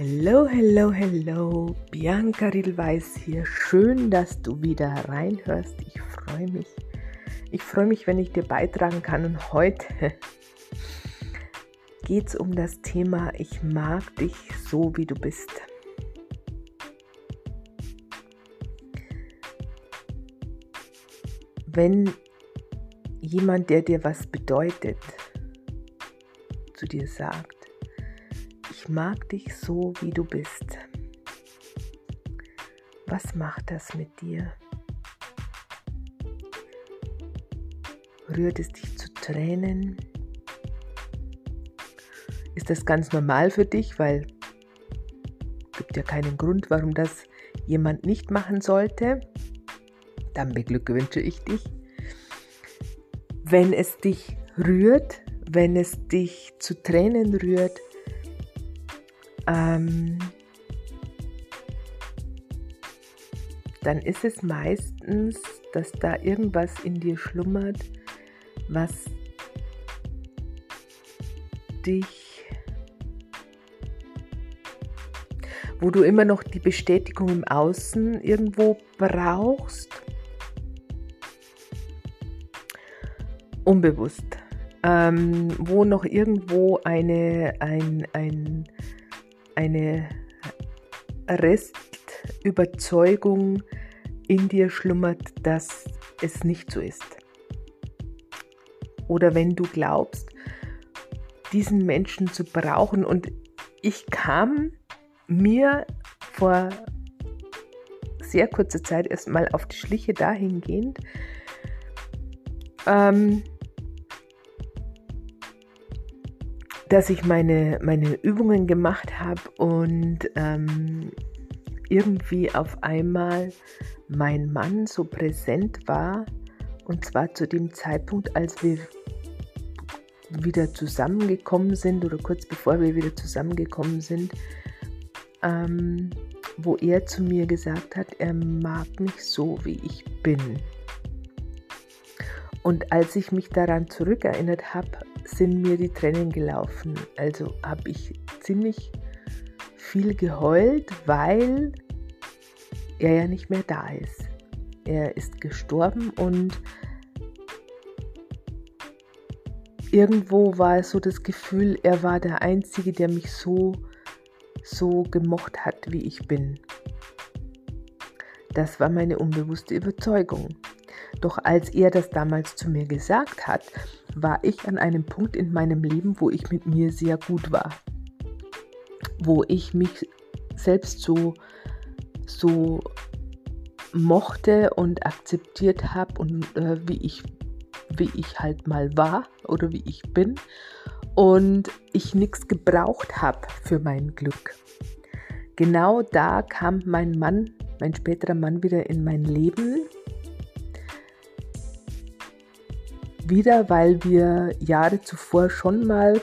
Hello, hello, hello. Bianca Riedelweiß hier. Schön, dass du wieder reinhörst. Ich freue mich. Ich freue mich, wenn ich dir beitragen kann. Und heute geht es um das Thema Ich mag dich so, wie du bist. Wenn jemand, der dir was bedeutet, zu dir sagt, mag dich so, wie du bist. Was macht das mit dir? Rührt es dich zu Tränen? Ist das ganz normal für dich, weil es gibt ja keinen Grund, warum das jemand nicht machen sollte? Dann beglückwünsche ich dich. Wenn es dich rührt, wenn es dich zu Tränen rührt, ähm, dann ist es meistens, dass da irgendwas in dir schlummert, was dich, wo du immer noch die Bestätigung im Außen irgendwo brauchst, unbewusst, ähm, wo noch irgendwo eine, ein, ein, eine Restüberzeugung in dir schlummert, dass es nicht so ist. Oder wenn du glaubst, diesen Menschen zu brauchen. Und ich kam mir vor sehr kurzer Zeit erstmal auf die Schliche dahingehend, ähm, dass ich meine, meine Übungen gemacht habe und ähm, irgendwie auf einmal mein Mann so präsent war. Und zwar zu dem Zeitpunkt, als wir wieder zusammengekommen sind oder kurz bevor wir wieder zusammengekommen sind, ähm, wo er zu mir gesagt hat, er mag mich so, wie ich bin. Und als ich mich daran zurückerinnert habe, sind mir die Tränen gelaufen. Also habe ich ziemlich viel geheult, weil er ja nicht mehr da ist. Er ist gestorben und irgendwo war so das Gefühl, er war der Einzige, der mich so, so gemocht hat, wie ich bin. Das war meine unbewusste Überzeugung. Doch als er das damals zu mir gesagt hat, war ich an einem Punkt in meinem Leben, wo ich mit mir sehr gut war. Wo ich mich selbst so, so mochte und akzeptiert habe und äh, wie, ich, wie ich halt mal war oder wie ich bin. Und ich nichts gebraucht habe für mein Glück. Genau da kam mein Mann, mein späterer Mann wieder in mein Leben wieder, weil wir Jahre zuvor schon mal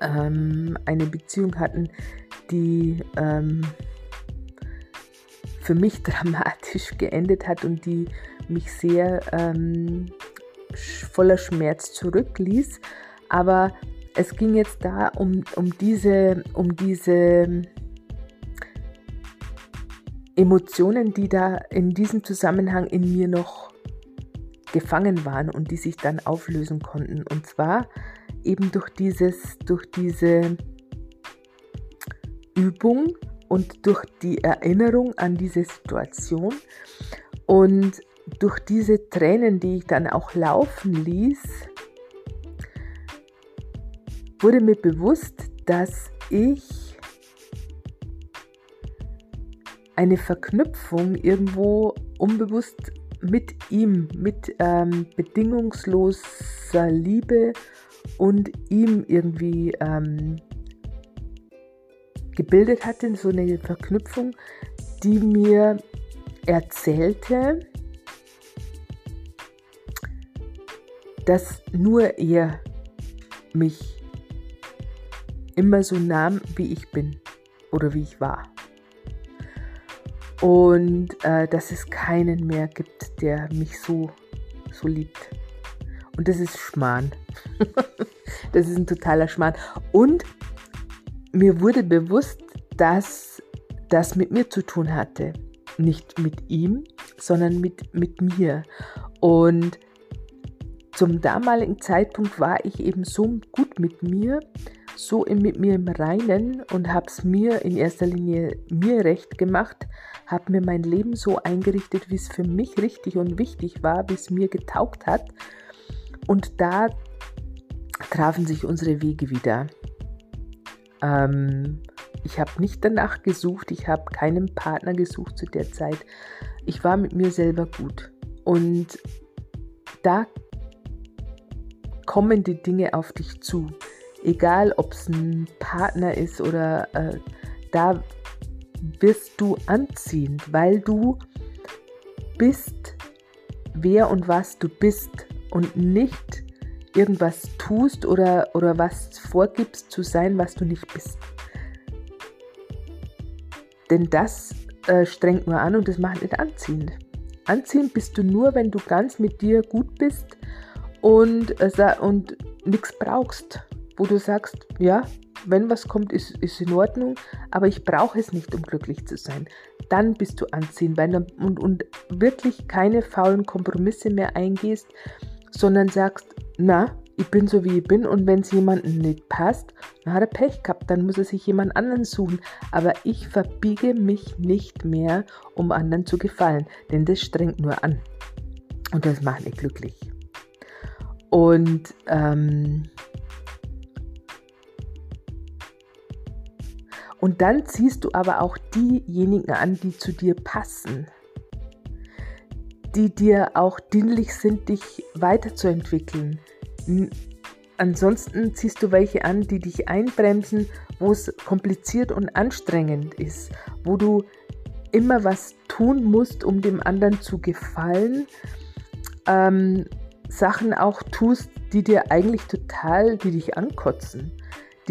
ähm, eine Beziehung hatten, die ähm, für mich dramatisch geendet hat und die mich sehr ähm, voller Schmerz zurückließ. Aber es ging jetzt da um, um diese, um diese Emotionen, die da in diesem Zusammenhang in mir noch gefangen waren und die sich dann auflösen konnten. Und zwar eben durch dieses, durch diese Übung und durch die Erinnerung an diese Situation und durch diese Tränen, die ich dann auch laufen ließ, wurde mir bewusst, dass ich eine Verknüpfung irgendwo unbewusst mit ihm, mit ähm, bedingungsloser Liebe und ihm irgendwie ähm, gebildet hatte, so eine Verknüpfung, die mir erzählte, dass nur er mich immer so nahm, wie ich bin oder wie ich war und äh, dass es keinen mehr gibt, der mich so, so liebt. Und das ist Schmarrn. das ist ein totaler Schmarrn. Und mir wurde bewusst, dass das mit mir zu tun hatte. Nicht mit ihm, sondern mit, mit mir. Und zum damaligen Zeitpunkt war ich eben so gut mit mir, so mit mir im Reinen und habe es mir in erster Linie mir recht gemacht, habe mir mein Leben so eingerichtet, wie es für mich richtig und wichtig war, wie es mir getaugt hat. Und da trafen sich unsere Wege wieder. Ähm, ich habe nicht danach gesucht, ich habe keinen Partner gesucht zu der Zeit. Ich war mit mir selber gut. Und da kommen die Dinge auf dich zu. Egal, ob es ein Partner ist oder äh, da wirst du anziehend, weil du bist, wer und was du bist und nicht irgendwas tust oder, oder was vorgibst zu sein, was du nicht bist. Denn das äh, strengt nur an und das macht nicht anziehend. Anziehend bist du nur, wenn du ganz mit dir gut bist und, äh, und nichts brauchst, wo du sagst, ja, wenn was kommt, ist, ist in Ordnung, aber ich brauche es nicht, um glücklich zu sein. Dann bist du anziehend weil, und, und wirklich keine faulen Kompromisse mehr eingehst, sondern sagst, na, ich bin so wie ich bin und wenn es jemandem nicht passt, dann hat er Pech gehabt, dann muss er sich jemand anderen suchen. Aber ich verbiege mich nicht mehr, um anderen zu gefallen, denn das strengt nur an. Und das macht mich glücklich. Und ähm, und dann ziehst du aber auch diejenigen an, die zu dir passen, die dir auch dienlich sind, dich weiterzuentwickeln, Ansonsten ziehst du welche an, die dich einbremsen, wo es kompliziert und anstrengend ist, wo du immer was tun musst, um dem anderen zu gefallen, ähm, Sachen auch tust, die dir eigentlich total, die dich ankotzen,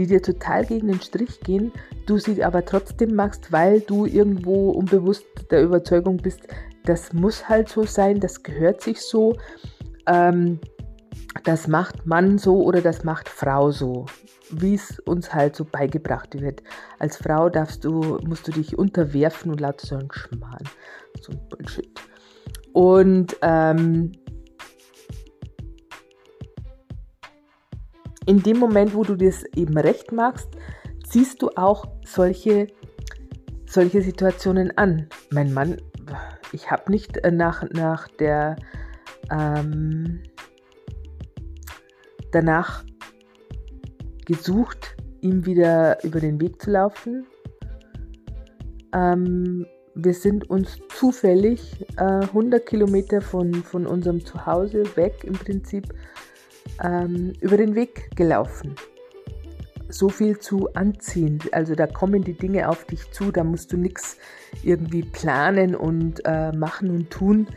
die dir total gegen den Strich gehen, du sie aber trotzdem machst, weil du irgendwo unbewusst der Überzeugung bist, das muss halt so sein, das gehört sich so. Ähm, das macht Mann so oder das macht Frau so, wie es uns halt so beigebracht wird. Als Frau darfst du, musst du dich unterwerfen und laut so ein Schmarrn, so ein Bullshit. Und ähm, in dem Moment, wo du das eben recht machst, ziehst du auch solche, solche Situationen an. Mein Mann, ich habe nicht äh, nach, nach der ähm, danach gesucht, ihm wieder über den Weg zu laufen. Ähm, wir sind uns zufällig äh, 100 Kilometer von, von unserem Zuhause weg im Prinzip ähm, über den Weg gelaufen. So viel zu anziehend. Also da kommen die Dinge auf dich zu, da musst du nichts irgendwie planen und äh, machen und tun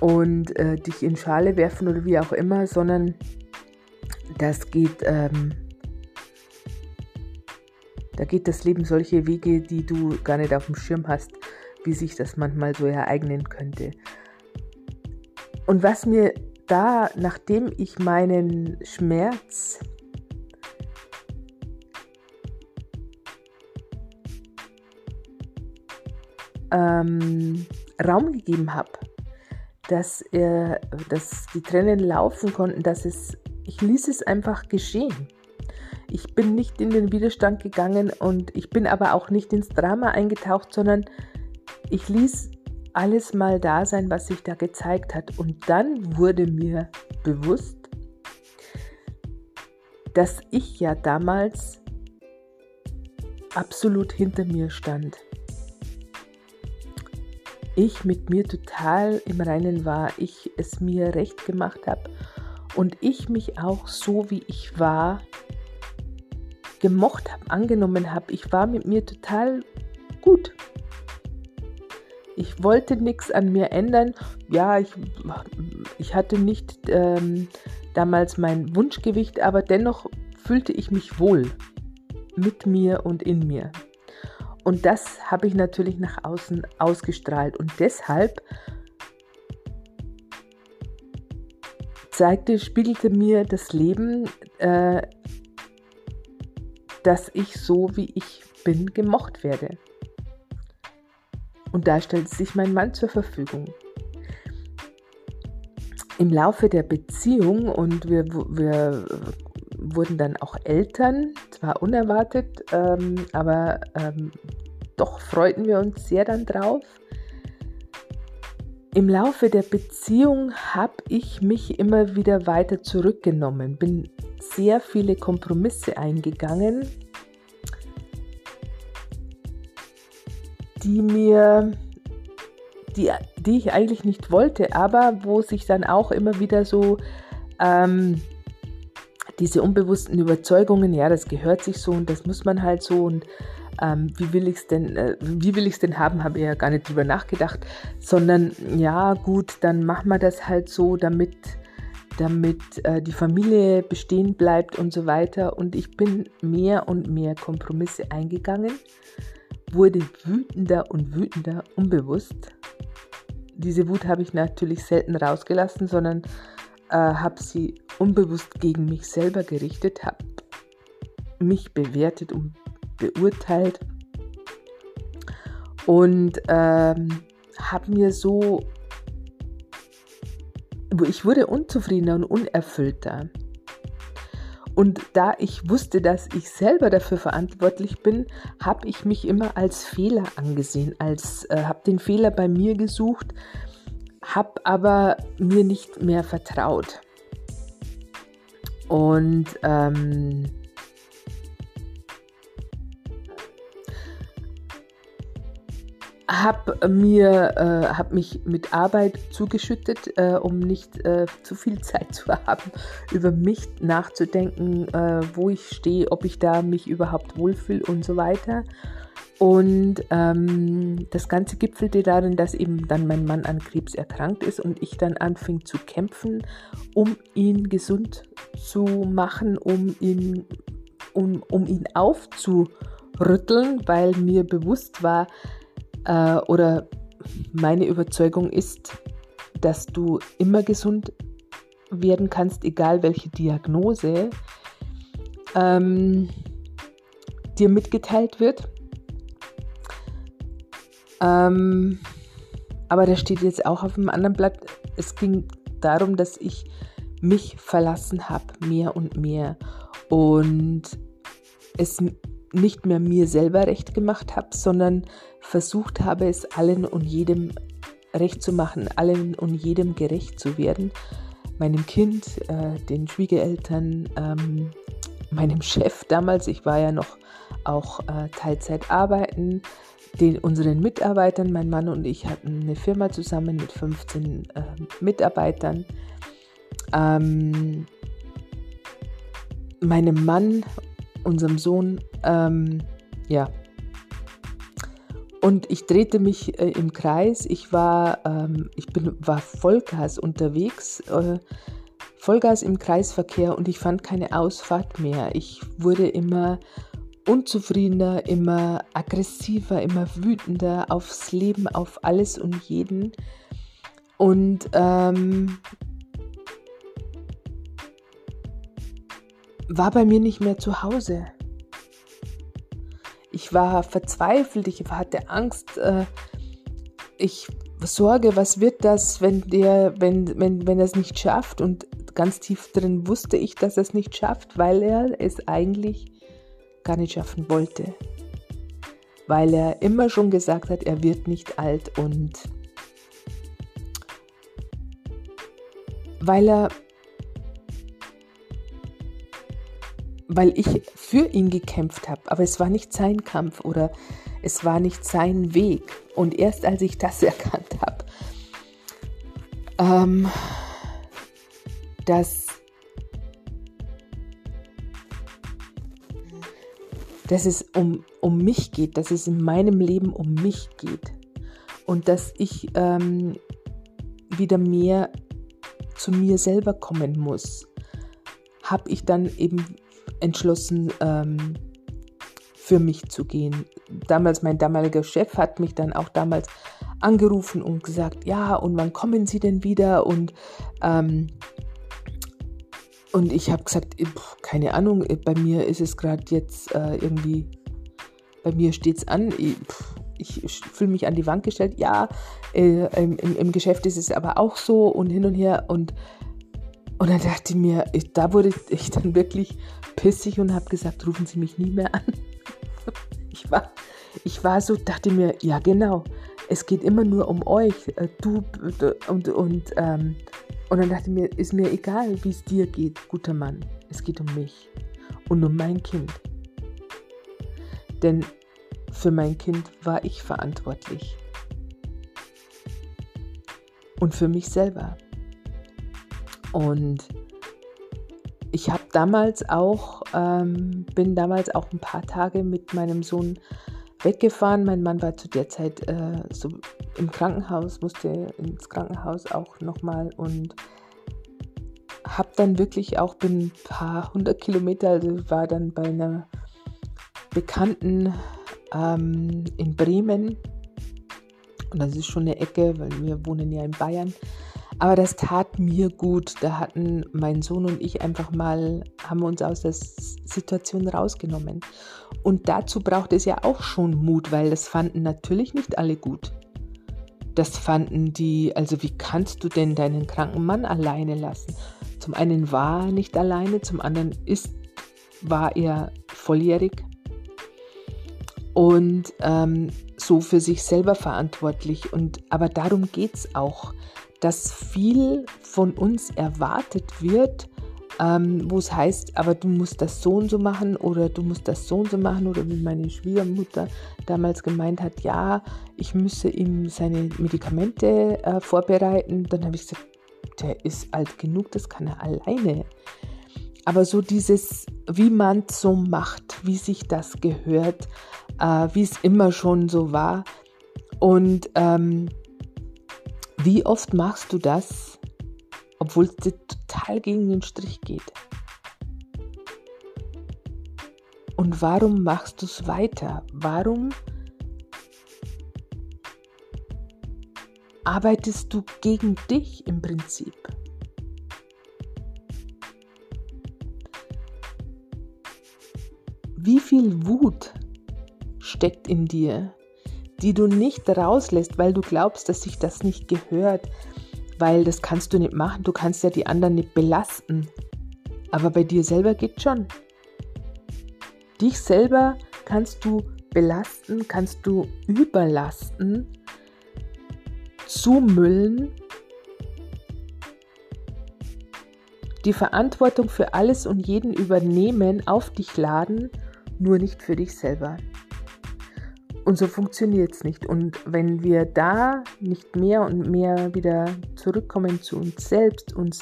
und äh, dich in Schale werfen oder wie auch immer, sondern das geht, ähm, da geht das Leben solche Wege, die du gar nicht auf dem Schirm hast, wie sich das manchmal so ereignen könnte. Und was mir da, nachdem ich meinen Schmerz ähm, Raum gegeben habe, dass, er, dass die Tränen laufen konnten, dass es ich ließ es einfach geschehen. Ich bin nicht in den Widerstand gegangen und ich bin aber auch nicht ins Drama eingetaucht, sondern ich ließ alles mal da sein, was sich da gezeigt hat. Und dann wurde mir bewusst, dass ich ja damals absolut hinter mir stand. Ich mit mir total im Reinen war, ich es mir recht gemacht habe und ich mich auch so, wie ich war, gemocht habe, angenommen habe. Ich war mit mir total gut. Ich wollte nichts an mir ändern. Ja, ich, ich hatte nicht ähm, damals mein Wunschgewicht, aber dennoch fühlte ich mich wohl mit mir und in mir. Und das habe ich natürlich nach außen ausgestrahlt. Und deshalb zeigte, spiegelte mir das Leben äh, dass ich so wie ich bin gemocht werde. Und da stellt sich mein Mann zur Verfügung. Im Laufe der Beziehung und wir, wir wurden dann auch Eltern, zwar unerwartet, ähm, aber ähm, doch freuten wir uns sehr dann drauf. Im Laufe der Beziehung habe ich mich immer wieder weiter zurückgenommen, bin sehr viele Kompromisse eingegangen, die mir, die, die ich eigentlich nicht wollte, aber wo sich dann auch immer wieder so ähm, diese unbewussten Überzeugungen, ja, das gehört sich so und das muss man halt so und ähm, wie will ich es denn, äh, wie will ich denn haben, habe ich ja gar nicht drüber nachgedacht, sondern ja, gut, dann machen wir das halt so, damit, damit äh, die Familie bestehen bleibt und so weiter. Und ich bin mehr und mehr Kompromisse eingegangen, wurde wütender und wütender, unbewusst. Diese Wut habe ich natürlich selten rausgelassen, sondern äh, habe sie unbewusst gegen mich selber gerichtet, habe mich bewertet und beurteilt und ähm, habe mir so, ich wurde unzufriedener und unerfüllter. Und da ich wusste, dass ich selber dafür verantwortlich bin, habe ich mich immer als Fehler angesehen, als äh, habe den Fehler bei mir gesucht, habe aber mir nicht mehr vertraut. Und ähm, habe mir äh, hab mich mit Arbeit zugeschüttet, äh, um nicht äh, zu viel Zeit zu haben, über mich nachzudenken, äh, wo ich stehe, ob ich da mich überhaupt wohlfühle und so weiter. Und ähm, das Ganze gipfelte darin, dass eben dann mein Mann an Krebs erkrankt ist und ich dann anfing zu kämpfen, um ihn gesund zu machen, um ihn, um, um ihn aufzurütteln, weil mir bewusst war, äh, oder meine Überzeugung ist, dass du immer gesund werden kannst, egal welche Diagnose ähm, dir mitgeteilt wird. Ähm, aber da steht jetzt auch auf dem anderen Blatt, es ging darum, dass ich mich verlassen habe, mehr und mehr. Und es nicht mehr mir selber recht gemacht habe, sondern versucht habe, es allen und jedem recht zu machen, allen und jedem gerecht zu werden. Meinem Kind, äh, den Schwiegereltern, ähm, meinem Chef damals, ich war ja noch auch äh, Teilzeit arbeiten, den unseren Mitarbeitern, mein Mann und ich hatten eine Firma zusammen mit 15 äh, Mitarbeitern. Ähm, meinem Mann unserem Sohn, ähm, ja. Und ich drehte mich äh, im Kreis. Ich war, ähm, ich bin, war Vollgas unterwegs, äh, Vollgas im Kreisverkehr und ich fand keine Ausfahrt mehr. Ich wurde immer unzufriedener, immer aggressiver, immer wütender aufs Leben, auf alles und jeden. Und ähm, war bei mir nicht mehr zu Hause. Ich war verzweifelt, ich hatte Angst, äh, ich sorge, was wird das, wenn der, wenn, wenn, wenn er es nicht schafft? Und ganz tief drin wusste ich, dass er es nicht schafft, weil er es eigentlich gar nicht schaffen wollte. Weil er immer schon gesagt hat, er wird nicht alt und weil er weil ich für ihn gekämpft habe, aber es war nicht sein Kampf oder es war nicht sein Weg. Und erst als ich das erkannt habe, ähm, dass, dass es um, um mich geht, dass es in meinem Leben um mich geht und dass ich ähm, wieder mehr zu mir selber kommen muss, habe ich dann eben entschlossen, ähm, für mich zu gehen. Damals, mein damaliger Chef hat mich dann auch damals angerufen und gesagt, ja, und wann kommen Sie denn wieder? Und ähm, und ich habe gesagt, keine Ahnung, bei mir ist es gerade jetzt äh, irgendwie, bei mir steht es an. Ich, ich fühle mich an die Wand gestellt. Ja, äh, im, im, Geschäft ist es aber auch so und hin und her. Und, und dann dachte ich mir, ich, da wurde ich dann wirklich pissig und habe gesagt, rufen Sie mich nie mehr an. Ich war, ich war so, dachte mir, ja genau, es geht immer nur um euch, äh, du und, und, ähm, und dann dachte ich mir, ist mir egal, wie es dir geht, guter Mann, es geht um mich und um mein Kind. Denn für mein Kind war ich verantwortlich. Und für mich selber. Und ich habe damals auch, ähm, bin damals auch ein paar Tage mit meinem Sohn weggefahren. Mein Mann war zu der Zeit äh, so im Krankenhaus, musste ins Krankenhaus auch nochmal und habe dann wirklich auch bin ein paar hundert Kilometer, also war dann bei einer Bekannten ähm, in Bremen. Und das ist schon eine Ecke, weil wir wohnen ja in Bayern. Aber das tat mir gut. Da hatten mein Sohn und ich einfach mal, haben uns aus der Situation rausgenommen. Und dazu braucht es ja auch schon Mut, weil das fanden natürlich nicht alle gut. Das fanden die, also wie kannst du denn deinen kranken Mann alleine lassen? Zum einen war er nicht alleine, zum anderen ist, war er volljährig und ähm, so für sich selber verantwortlich. Und aber darum geht es auch, dass viel von uns erwartet wird, ähm, wo es heißt, aber du musst das so und so machen oder du musst das so und so machen oder wie meine Schwiegermutter damals gemeint hat, ja, ich müsse ihm seine Medikamente äh, vorbereiten. Dann habe ich gesagt, der ist alt genug, das kann er alleine. Aber so dieses, wie man so macht, wie sich das gehört, äh, wie es immer schon so war. Und ähm, wie oft machst du das, obwohl es dir total gegen den Strich geht? Und warum machst du es weiter? Warum arbeitest du gegen dich im Prinzip? Wie viel Wut steckt in dir, die du nicht rauslässt, weil du glaubst, dass sich das nicht gehört, weil das kannst du nicht machen, du kannst ja die anderen nicht belasten. Aber bei dir selber geht schon. Dich selber kannst du belasten, kannst du überlasten, zumüllen, die Verantwortung für alles und jeden übernehmen, auf dich laden, nur nicht für dich selber. Und so funktioniert es nicht. Und wenn wir da nicht mehr und mehr wieder zurückkommen zu uns selbst, uns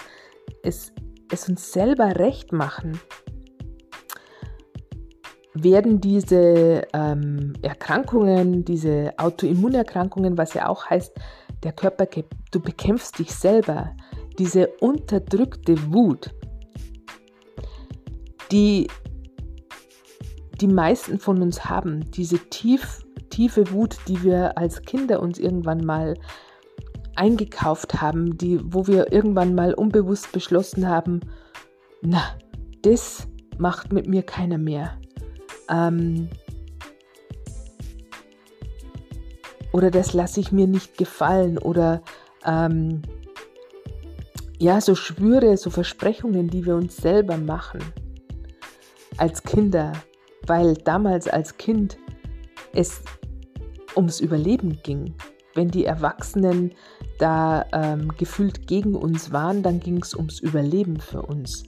es, es uns selber recht machen, werden diese ähm, Erkrankungen, diese Autoimmunerkrankungen, was ja auch heißt, der Körper, du bekämpfst dich selber, diese unterdrückte Wut, die die meisten von uns haben, diese tief tiefe Wut, die wir als Kinder uns irgendwann mal eingekauft haben, die, wo wir irgendwann mal unbewusst beschlossen haben, na, das macht mit mir keiner mehr. Ähm, oder das lasse ich mir nicht gefallen oder ähm, ja, so Schwüre, so Versprechungen, die wir uns selber machen als Kinder, weil damals als Kind es ums Überleben ging. Wenn die Erwachsenen da ähm, gefühlt gegen uns waren, dann ging es ums Überleben für uns.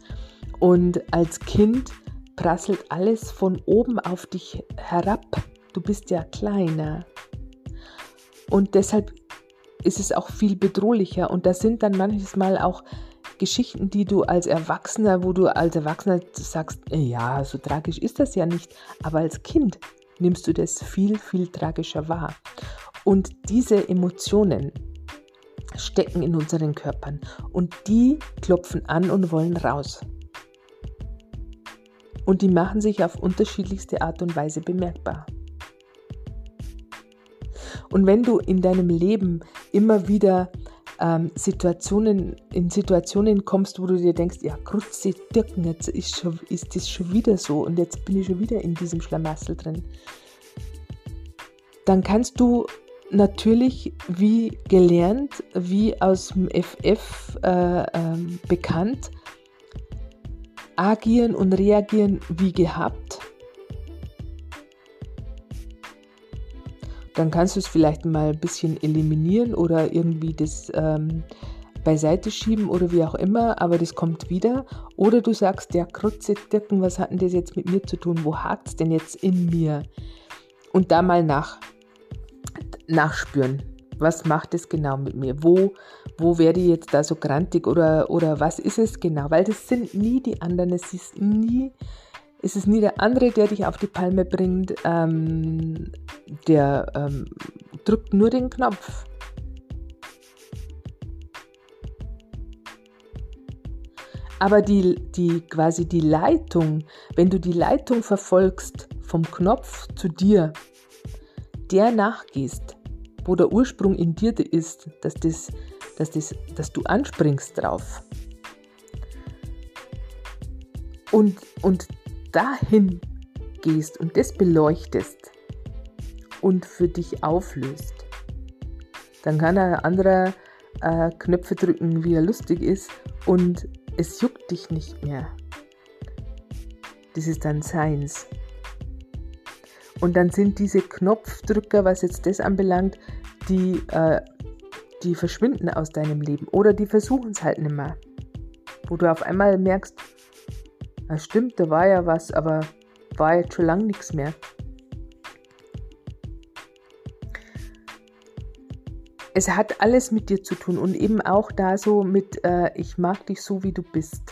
Und als Kind prasselt alles von oben auf dich herab. Du bist ja kleiner. Und deshalb ist es auch viel bedrohlicher. Und das sind dann manches Mal auch Geschichten, die du als Erwachsener, wo du als Erwachsener sagst, ja, so tragisch ist das ja nicht. Aber als Kind nimmst du das viel, viel tragischer wahr. Und diese Emotionen stecken in unseren Körpern und die klopfen an und wollen raus. Und die machen sich auf unterschiedlichste Art und Weise bemerkbar. Und wenn du in deinem Leben immer wieder ähm, Situationen, in Situationen kommst, wo du dir denkst, ja, Krutze, Dirken, jetzt ist, schon, ist das schon wieder so und jetzt bin ich schon wieder in diesem Schlamassel drin. Dann kannst du natürlich wie gelernt, wie aus dem FF äh, äh, bekannt, agieren und reagieren wie gehabt. Dann kannst du es vielleicht mal ein bisschen eliminieren oder irgendwie das ähm, beiseite schieben oder wie auch immer, aber das kommt wieder. Oder du sagst, ja, Krutze, Dirken, was hat denn das jetzt mit mir zu tun? Wo hakt es denn jetzt in mir? Und da mal nach, nachspüren. Was macht es genau mit mir? Wo, wo werde ich jetzt da so grantig oder, oder was ist es genau? Weil das sind nie die anderen, es ist nie, es ist nie der andere, der dich auf die Palme bringt, ähm, der ähm, drückt nur den Knopf. Aber die, die quasi die Leitung, wenn du die Leitung verfolgst vom Knopf zu dir, der nachgehst, wo der Ursprung in dir ist, dass, das, dass, das, dass du anspringst drauf. Und, und dahin gehst und das beleuchtest und für dich auflöst, dann kann ein anderer äh, Knöpfe drücken, wie er lustig ist und es juckt dich nicht mehr. Das ist dann Seins. Und dann sind diese Knopfdrücker, was jetzt das anbelangt, die, äh, die verschwinden aus deinem Leben oder die versuchen es halt nicht mehr. Wo du auf einmal merkst, na stimmt, da war ja was, aber war jetzt schon lange nichts mehr. Es hat alles mit dir zu tun und eben auch da so mit, äh, ich mag dich so, wie du bist.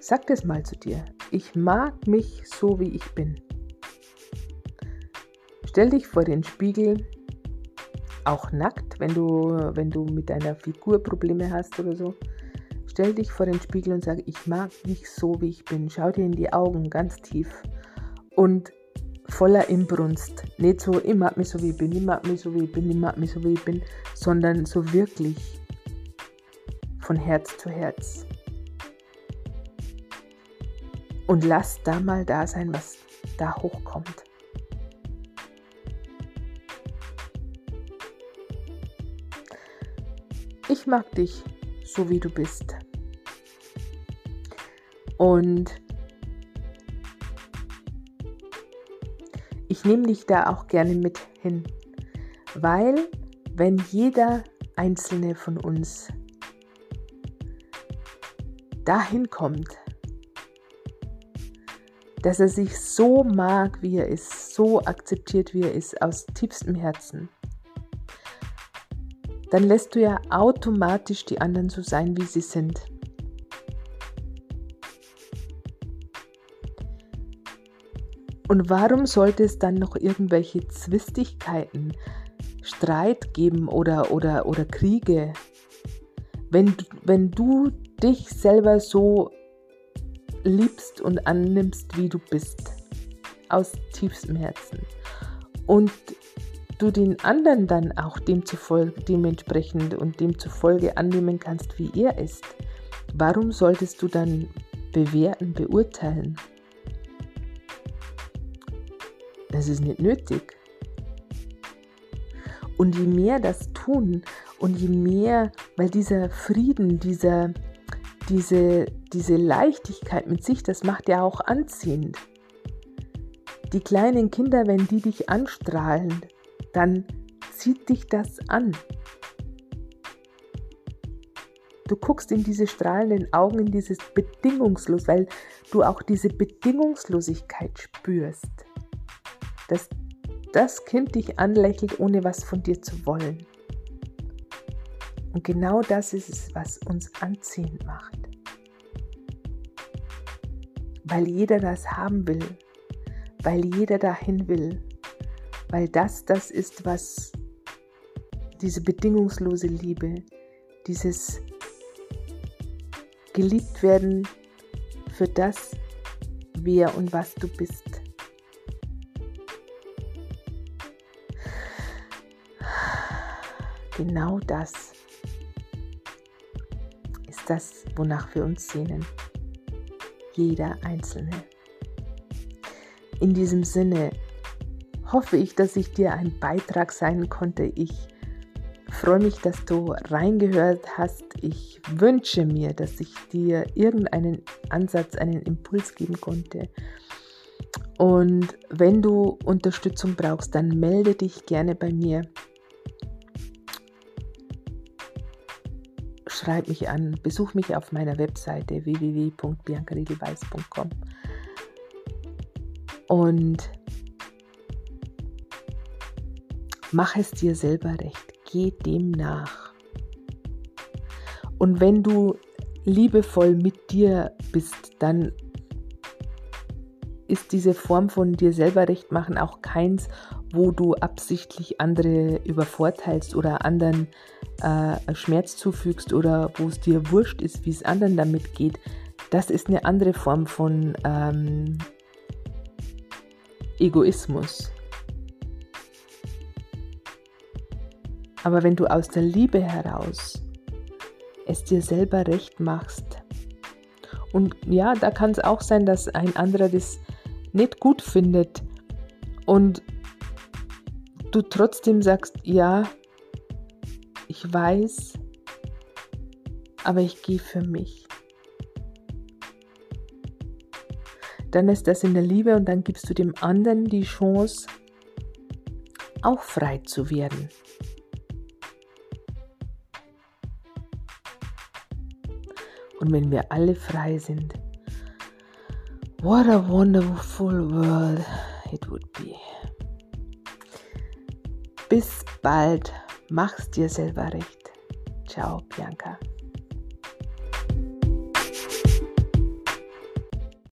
Sag das mal zu dir. Ich mag mich so, wie ich bin. Stell dich vor den Spiegel, auch nackt, wenn du, wenn du mit deiner Figur Probleme hast oder so. Stell dich vor den Spiegel und sag, ich mag mich so, wie ich bin. Schau dir in die Augen ganz tief und voller Inbrunst. Nicht so, ich mag mich so, wie ich bin, ich mag mich so, wie ich bin, ich mag mich so, wie ich bin, sondern so wirklich von Herz zu Herz und lass da mal da sein, was da hochkommt. Ich mag dich so, wie du bist. Und ich nehme dich da auch gerne mit hin, weil wenn jeder einzelne von uns dahin kommt, dass er sich so mag, wie er ist, so akzeptiert, wie er ist, aus tiefstem Herzen, dann lässt du ja automatisch die anderen so sein, wie sie sind. Und warum sollte es dann noch irgendwelche Zwistigkeiten, Streit geben oder, oder, oder Kriege, wenn, wenn du dich selber so liebst und annimmst, wie du bist, aus tiefstem Herzen. Und du den anderen dann auch demzufolge, dementsprechend und demzufolge annehmen kannst, wie er ist, warum solltest du dann bewerten, beurteilen? Das ist nicht nötig. Und je mehr das tun und je mehr, weil dieser Frieden, dieser, diese, diese Leichtigkeit mit sich, das macht ja auch anziehend. Die kleinen Kinder, wenn die dich anstrahlen, dann zieht dich das an. Du guckst in diese strahlenden Augen, in dieses Bedingungslos, weil du auch diese Bedingungslosigkeit spürst. Dass das Kind dich anlächelt, ohne was von dir zu wollen. Und genau das ist es, was uns anziehend macht. Weil jeder das haben will, weil jeder dahin will, weil das das ist, was diese bedingungslose Liebe, dieses geliebt werden für das, wer und was du bist. genau das ist das, wonach wir uns sehnen. Jeder Einzelne. In diesem Sinne hoffe ich, dass ich dir ein Beitrag sein konnte. Ich freue mich, dass du reingehört hast. Ich wünsche mir, dass ich dir irgendeinen Ansatz, einen Impuls geben konnte. Und wenn du Unterstützung brauchst, dann melde dich gerne bei mir. Schreib mich an, besuch mich auf meiner Webseite www.biancariedelweiß.com und mach es dir selber recht geh dem nach. Und wenn du liebevoll mit dir bist, dann ist diese Form von dir selber recht machen auch keins, wo du absichtlich andere übervorteilst oder anderen äh, Schmerz zufügst oder wo es dir wurscht ist, wie es anderen damit geht. Das ist eine andere Form von ähm, Egoismus. Aber wenn du aus der Liebe heraus es dir selber recht machst, und ja, da kann es auch sein, dass ein anderer das nicht gut findet und du trotzdem sagst, ja, ich weiß, aber ich gehe für mich. Dann ist das in der Liebe und dann gibst du dem anderen die Chance, auch frei zu werden. Und wenn wir alle frei sind. What a wonderful world it would be. Bis bald, mach's dir selber recht. Ciao, Bianca.